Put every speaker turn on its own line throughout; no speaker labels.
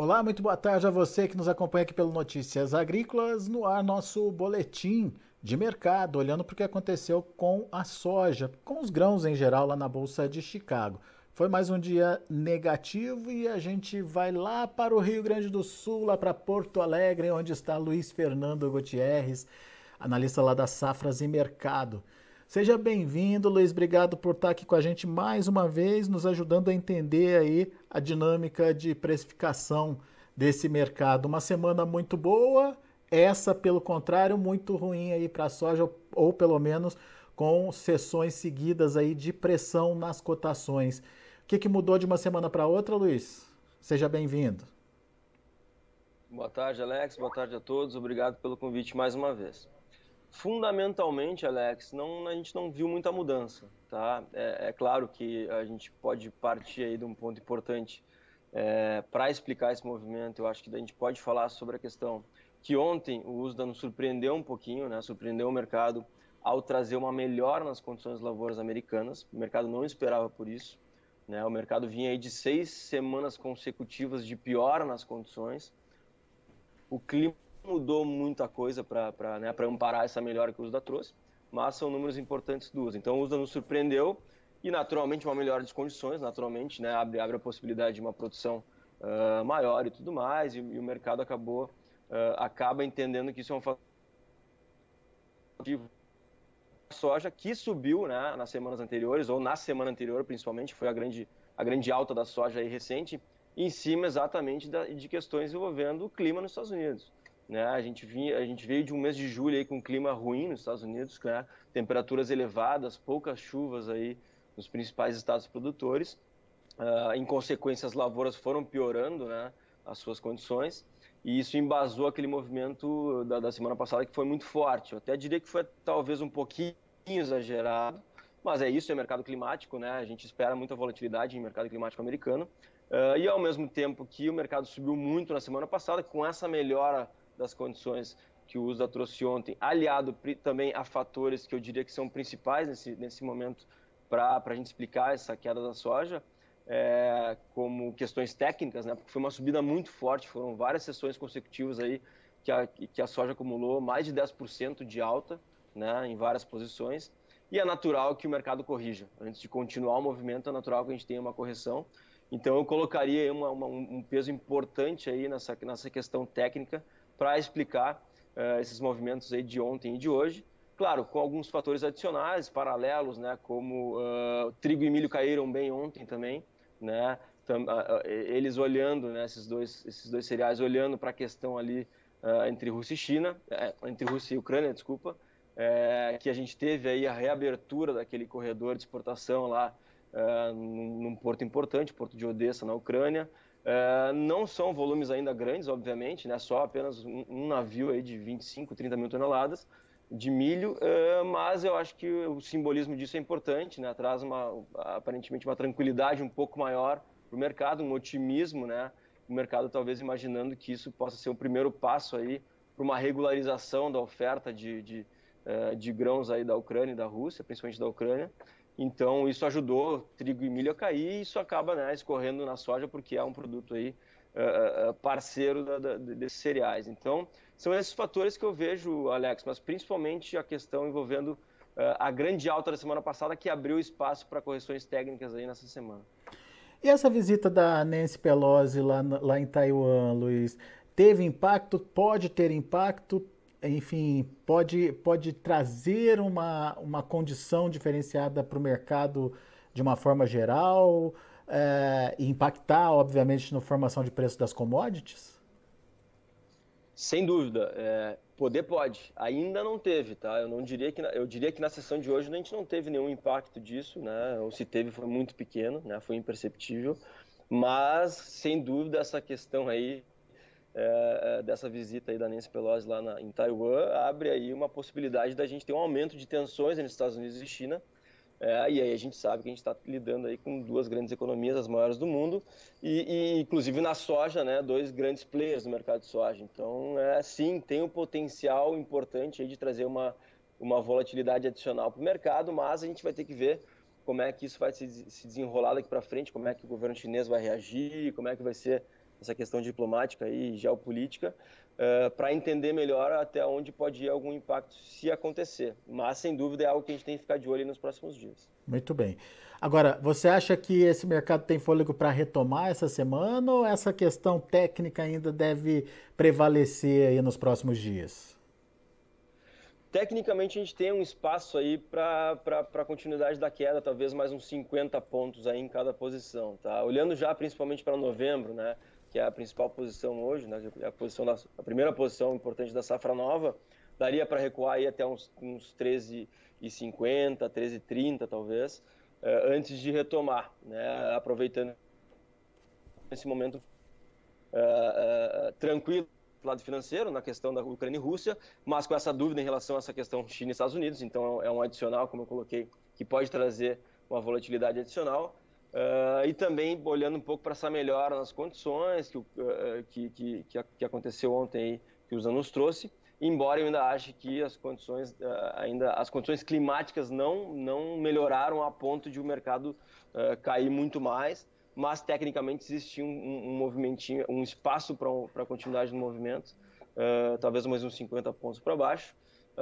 Olá, muito boa tarde a você que nos acompanha aqui pelo Notícias Agrícolas, no ar nosso boletim de mercado, olhando para o que aconteceu com a soja, com os grãos em geral lá na Bolsa de Chicago. Foi mais um dia negativo e a gente vai lá para o Rio Grande do Sul, lá para Porto Alegre, onde está Luiz Fernando Gutierrez, analista lá das safras e mercado. Seja bem-vindo, Luiz. Obrigado por estar aqui com a gente mais uma vez, nos ajudando a entender aí a dinâmica de precificação desse mercado. Uma semana muito boa, essa, pelo contrário, muito ruim aí para a soja, ou pelo menos com sessões seguidas aí de pressão nas cotações. O que, que mudou de uma semana para outra, Luiz? Seja bem-vindo.
Boa tarde, Alex. Boa tarde a todos. Obrigado pelo convite mais uma vez. Fundamentalmente, Alex, não, a gente não viu muita mudança, tá? É, é claro que a gente pode partir aí de um ponto importante é, para explicar esse movimento. Eu acho que a gente pode falar sobre a questão que ontem o USDA nos surpreendeu um pouquinho, né? Surpreendeu o mercado ao trazer uma melhora nas condições de lavouras americanas. O mercado não esperava por isso, né? O mercado vinha aí de seis semanas consecutivas de piora nas condições. O clima mudou muita coisa para né, amparar essa melhora que o USDA trouxe, mas são números importantes do USDA. Então o USDA nos surpreendeu e naturalmente uma melhora de condições, naturalmente, né, abre, abre a possibilidade de uma produção uh, maior e tudo mais, e, e o mercado acabou, uh, acaba entendendo que isso é um fator soja que subiu né, nas semanas anteriores, ou na semana anterior principalmente, foi a grande, a grande alta da soja recente, em cima exatamente da, de questões envolvendo o clima nos Estados Unidos. Né? A, gente vinha, a gente veio de um mês de julho aí com um clima ruim nos Estados Unidos, né? temperaturas elevadas, poucas chuvas aí nos principais estados produtores. Uh, em consequência, as lavouras foram piorando né, as suas condições e isso embasou aquele movimento da, da, semana passada que foi muito forte. Eu até diria que foi talvez um pouquinho exagerado, mas é isso, é mercado climático, né? A gente espera muita volatilidade em mercado climático americano. Uh, e ao mesmo tempo que o mercado subiu muito na semana passada, com essa melhora das condições que o USDA trouxe ontem, aliado também a fatores que eu diria que são principais nesse, nesse momento para a gente explicar essa queda da soja, é, como questões técnicas, né? Porque foi uma subida muito forte, foram várias sessões consecutivas aí que a, que a soja acumulou mais de 10% de alta, né? Em várias posições. E é natural que o mercado corrija. Antes de continuar o movimento, é natural que a gente tenha uma correção. Então eu colocaria uma, uma, um peso importante aí nessa, nessa questão técnica para explicar uh, esses movimentos aí de ontem e de hoje. Claro, com alguns fatores adicionais, paralelos, né, como uh, trigo e milho caíram bem ontem também, né, tam, uh, eles olhando, né, esses dois, esses dois cereais olhando para a questão ali entre Rússia e China, entre Rússia e Ucrânia, desculpa, que a gente teve aí a reabertura daquele corredor de exportação lá num, num porto importante, porto de Odessa, na Ucrânia, é, não são volumes ainda grandes, obviamente, né? só apenas um, um, navio aí de 25, 30 mil toneladas de milho, é, mas eu acho que o simbolismo disso é importante, né? traz uma, aparentemente uma tranquilidade um pouco maior para o mercado, um otimismo, né? o mercado talvez imaginando que isso possa ser o primeiro passo aí para uma regularização da oferta de, de, é, de grãos aí da Ucrânia e da Rússia, principalmente da Ucrânia, então isso ajudou trigo e milho a cair e isso acaba né, escorrendo na soja porque é um produto aí uh, parceiro da, da, desses cereais. Então são esses fatores que eu vejo, Alex, mas principalmente a questão envolvendo uh, a grande alta da semana passada que abriu espaço para correções técnicas aí nessa semana.
E essa visita da Nancy Pelosi lá, lá em Taiwan, Luiz, teve impacto? Pode ter impacto? Enfim, pode, pode trazer uma, uma condição diferenciada para o mercado de uma forma geral é, e impactar, obviamente, na formação de preço das commodities?
Sem dúvida. É, poder pode. Ainda não teve, tá? Eu não diria que na, eu diria que na sessão de hoje a gente não teve nenhum impacto disso, né? Ou se teve foi muito pequeno, né? Foi imperceptível. Mas sem dúvida essa questão aí é, é, dessa visita aí da Nancy Pelosi lá na, em Taiwan abre aí uma possibilidade da gente ter um aumento de tensões entre Estados Unidos e China. É, e aí a gente sabe que a gente está lidando aí com duas grandes economias, as maiores do mundo, e, e, inclusive na soja, né, dois grandes players no mercado de soja. Então, é, sim, tem um potencial importante aí de trazer uma, uma volatilidade adicional para o mercado, mas a gente vai ter que ver como é que isso vai se, se desenrolar daqui para frente, como é que o governo chinês vai reagir, como é que vai ser essa questão diplomática e geopolítica, uh, para entender melhor até onde pode ir algum impacto se acontecer. Mas, sem dúvida, é algo que a gente tem que ficar de olho nos próximos dias.
Muito bem. Agora, você acha que esse mercado tem fôlego para retomar essa semana ou essa questão técnica ainda deve prevalecer aí nos próximos dias?
Tecnicamente, a gente tem um espaço aí para a continuidade da queda, talvez mais uns 50 pontos aí em cada posição. Tá? Olhando já principalmente para novembro, né, que é a principal posição hoje, né, a, posição da, a primeira posição importante da safra nova, daria para recuar aí até uns, uns 13,50, 13,30 talvez. Eh, antes de retomar, né, aproveitando esse momento uh, uh, tranquilo do lado financeiro, na questão da Ucrânia e Rússia, mas com essa dúvida em relação a essa questão China e Estados Unidos, então é um adicional, como eu coloquei, que pode trazer uma volatilidade adicional. Uh, e também olhando um pouco para essa melhora nas condições que, uh, que, que, que, aconteceu ontem aí, que o Zan nos trouxe, embora eu ainda ache que as condições uh, ainda as condições climáticas não não melhoraram a ponto de o mercado uh, cair muito mais mas tecnicamente existia um, um, movimentinho um espaço para um, continuidade do movimento talvez mais uns 50 pontos para baixo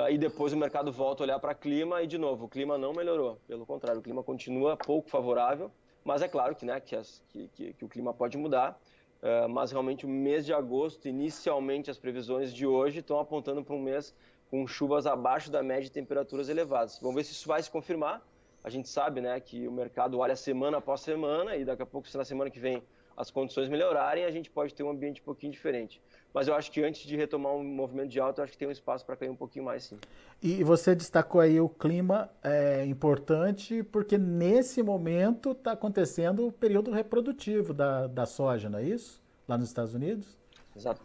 e depois o mercado volta a olhar para o clima e de novo o clima não melhorou pelo contrário o clima continua pouco favorável mas é claro que né que, as, que, que, que o clima pode mudar Uh, mas realmente o mês de agosto, inicialmente as previsões de hoje estão apontando para um mês com chuvas abaixo da média de temperaturas elevadas. Vamos ver se isso vai se confirmar. A gente sabe né, que o mercado olha semana após semana e daqui a pouco, se na semana que vem as condições melhorarem, a gente pode ter um ambiente um pouquinho diferente. Mas eu acho que antes de retomar um movimento de alta, eu acho que tem um espaço para cair um pouquinho mais, sim.
E você destacou aí o clima é importante, porque nesse momento está acontecendo o período reprodutivo da, da soja, não é isso? Lá nos Estados Unidos?
Exato.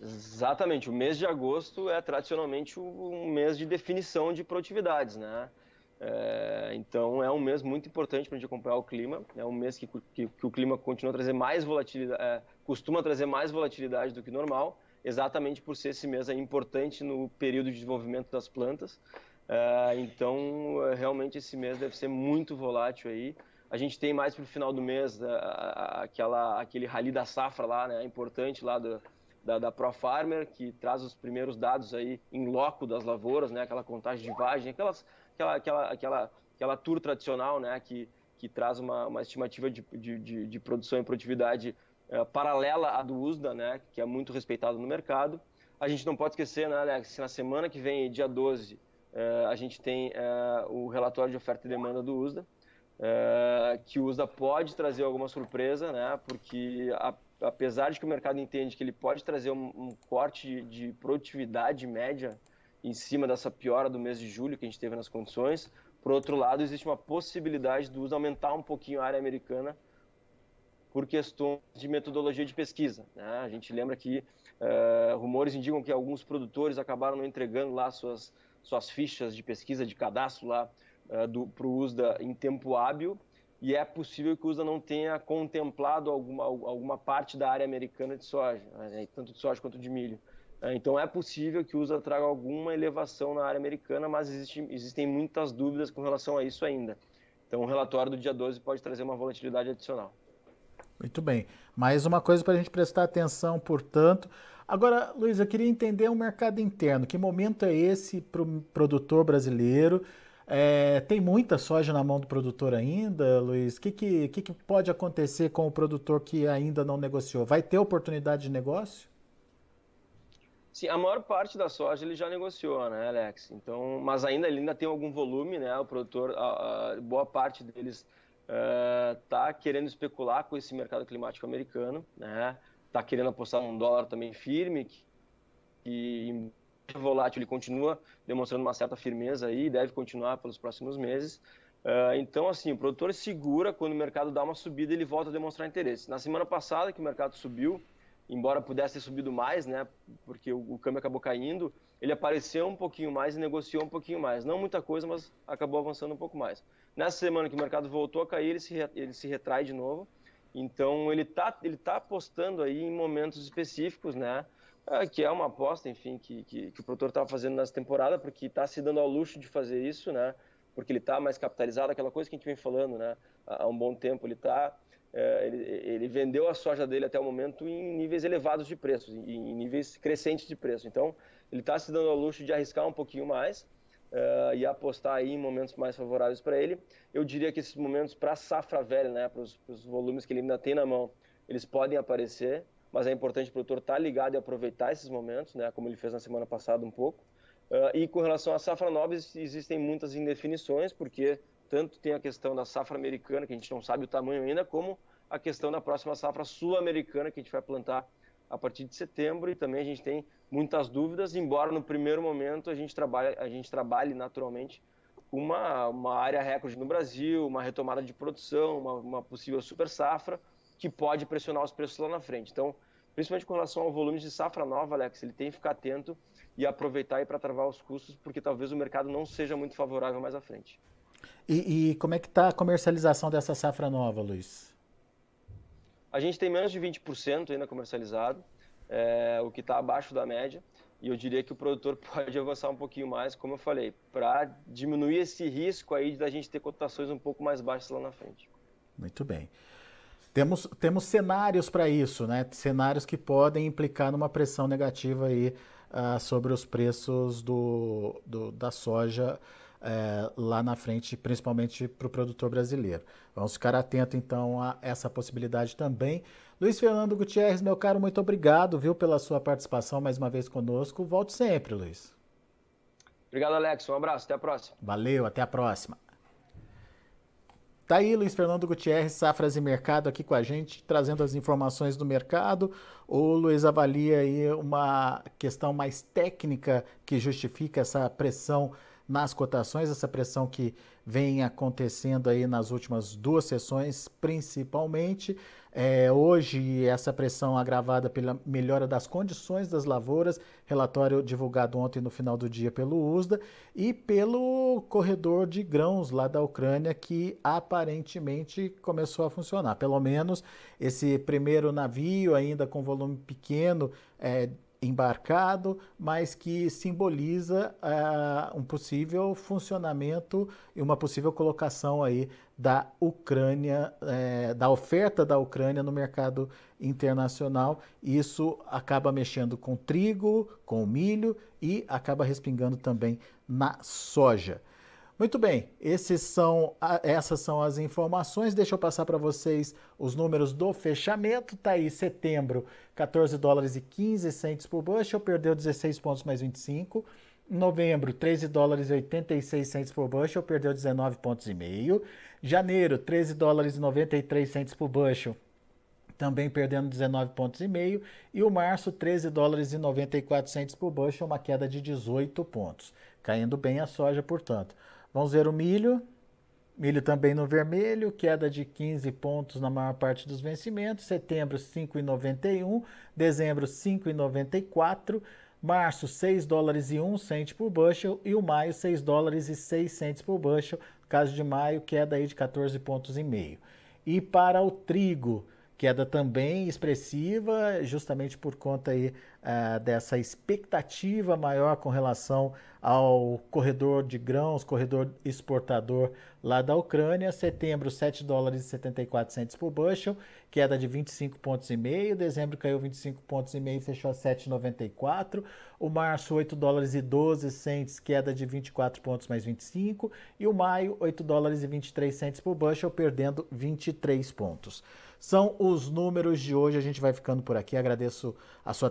Exatamente. O mês de agosto é tradicionalmente um mês de definição de produtividades, né? É, então é um mês muito importante para a gente acompanhar o clima. É um mês que, que, que o clima continua a trazer mais volatilidade, é, costuma trazer mais volatilidade do que normal, exatamente por ser esse mês é importante no período de desenvolvimento das plantas. É, então realmente esse mês deve ser muito volátil aí. A gente tem mais para o final do mês é, aquela, aquele rally da safra lá, né, importante lá do, da, da Pro Farmer, que traz os primeiros dados aí em loco das lavouras, né, aquela contagem de vagem, aquelas aquela, aquela, aquela, aquela tour tradicional, né, que, que traz uma, uma estimativa de, de, de produção e produtividade é, paralela à do USDA, né, que é muito respeitado no mercado. A gente não pode esquecer, né, Alex, que na semana que vem, dia 12, é, a gente tem é, o relatório de oferta e demanda do USDA, que o USDA pode trazer alguma surpresa, né, porque a, apesar de que o mercado entende que ele pode trazer um, um corte de, de produtividade média em cima dessa piora do mês de julho que a gente teve nas condições. Por outro lado, existe uma possibilidade do uso aumentar um pouquinho a área americana por questões de metodologia de pesquisa. Né? A gente lembra que uh, rumores indicam que alguns produtores acabaram não entregando lá suas, suas fichas de pesquisa, de cadastro lá uh, para o USDA em tempo hábil e é possível que o USDA não tenha contemplado alguma, alguma parte da área americana de soja, né? tanto de soja quanto de milho. É, então é possível que o USA traga alguma elevação na área americana, mas existe, existem muitas dúvidas com relação a isso ainda. Então o relatório do dia 12 pode trazer uma volatilidade adicional.
Muito bem. Mais uma coisa para a gente prestar atenção, portanto. Agora, Luiz, eu queria entender o mercado interno. Que momento é esse para o produtor brasileiro? É, tem muita soja na mão do produtor ainda, Luiz? O que, que, que, pode acontecer com o produtor que ainda não negociou? Vai ter oportunidade de negócio?
Sim, a maior parte da soja ele já negociou, né, Alex? Então, mas ainda ele ainda tem algum volume, né? O produtor, a, a boa parte deles está uh, querendo especular com esse mercado climático americano, né? Está querendo apostar num dólar também firme, que, que volátil ele continua demonstrando uma certa firmeza aí, deve continuar pelos próximos meses. Uh, então, assim, o produtor segura quando o mercado dá uma subida, ele volta a demonstrar interesse. Na semana passada que o mercado subiu, embora pudesse ter subido mais, né, porque o, o, câmbio acabou caindo, ele apareceu um pouquinho mais e negociou um pouquinho mais. Não muita coisa, mas acabou avançando um pouco mais. Nessa semana que o mercado voltou a cair, ele se, ele se retrai de novo. Então ele está ele tá apostando aí em momentos específicos, né? É, que é uma aposta, enfim, que, que, que o produtor estava fazendo nessa temporada, porque está se dando ao luxo de fazer isso, né? Porque ele está mais capitalizado, aquela coisa que a gente vem falando, né? Há um bom tempo, ele está é, ele, ele, vendeu a soja dele até o momento em níveis elevados de preço, em, níveis crescentes de preço. Então, ele está se dando ao luxo de arriscar um pouquinho mais uh, e apostar aí em momentos mais favoráveis para ele. Eu diria que esses momentos para a safra velha, né, para os volumes que ele ainda tem na mão, eles podem aparecer, mas é importante o produtor estar tá ligado e aproveitar esses momentos, né, como ele fez na semana passada um pouco. Uh, e com relação à safra nova, existem muitas indefinições, porque tanto tem a questão da safra americana, que a gente não sabe o tamanho ainda, como a questão da próxima safra sul-americana, que a gente vai plantar a partir de setembro, e também a gente tem muitas dúvidas, embora no primeiro momento a gente trabalhe, a gente trabalhe naturalmente uma, uma área recorde no Brasil, uma retomada de produção, uma, uma possível super safra, que pode pressionar os preços lá na frente. Então, principalmente com relação ao volume de safra nova, Alex, ele tem que ficar atento e aproveitar para travar os custos, porque talvez o mercado não seja muito favorável mais à frente.
E, e como é que está a comercialização dessa safra nova, Luiz?
A gente tem menos de 20% ainda comercializado, é, o que está abaixo da média. E eu diria que o produtor pode avançar um pouquinho mais, como eu falei, para diminuir esse risco aí da gente ter cotações um pouco mais baixas lá na frente.
Muito bem. Temos, temos cenários para isso, né? Cenários que podem implicar numa pressão negativa aí uh, sobre os preços do, do da soja é, lá na frente, principalmente para o produtor brasileiro. Vamos ficar atento então a essa possibilidade também. Luiz Fernando Gutierrez, meu caro, muito obrigado, viu, pela sua participação mais uma vez conosco. Volte sempre, Luiz.
Obrigado, Alex. Um abraço, até a próxima.
Valeu, até a próxima. Tá aí Luiz Fernando Gutierrez, Safras e Mercado aqui com a gente, trazendo as informações do mercado. O Luiz avalia aí uma questão mais técnica que justifica essa pressão nas cotações, essa pressão que vem acontecendo aí nas últimas duas sessões, principalmente. É, hoje, essa pressão agravada pela melhora das condições das lavouras, relatório divulgado ontem no final do dia pelo USDA, e pelo corredor de grãos lá da Ucrânia, que aparentemente começou a funcionar. Pelo menos esse primeiro navio, ainda com volume pequeno, é, embarcado, mas que simboliza uh, um possível funcionamento e uma possível colocação aí da Ucrânia, eh, da oferta da Ucrânia no mercado internacional. Isso acaba mexendo com trigo, com milho e acaba respingando também na soja. Muito bem, são, essas são as informações. Deixa eu passar para vocês os números do fechamento. Tá aí, setembro, 14 dólares e 15 centes por bushel, perdeu 16 pontos mais 25. Novembro, 13 dólares e 86 centes por bushel, perdeu 19 pontos e meio. Janeiro, 13 dólares e 93 centes por bushel, também perdendo 19 pontos e meio. E o março, 13 dólares e 94 centes por bushel, uma queda de 18 pontos. Caindo bem a soja, portanto. Vamos ver o milho. Milho também no vermelho, queda de 15 pontos na maior parte dos vencimentos. Setembro, 5,91. Dezembro, 5,94. Março, 6 dólares e 1 cento por bushel. E o maio, 6 dólares e 6 centos por bushel. No caso de maio, queda aí de 14 pontos e meio. E para o trigo, queda também expressiva, justamente por conta aí, uh, dessa expectativa maior com relação ao corredor de grãos, corredor exportador lá da Ucrânia. Setembro, 7 dólares e 74 centos por bushel, queda de 25 pontos e meio. Dezembro caiu 25 pontos e meio, fechou a 7,94. O março, 8 dólares e 12 centos, queda de 24 pontos mais 25. E o maio, 8 dólares e 23 centos por bushel, perdendo 23 pontos. São os números de hoje. A gente vai ficando por aqui. Agradeço a sua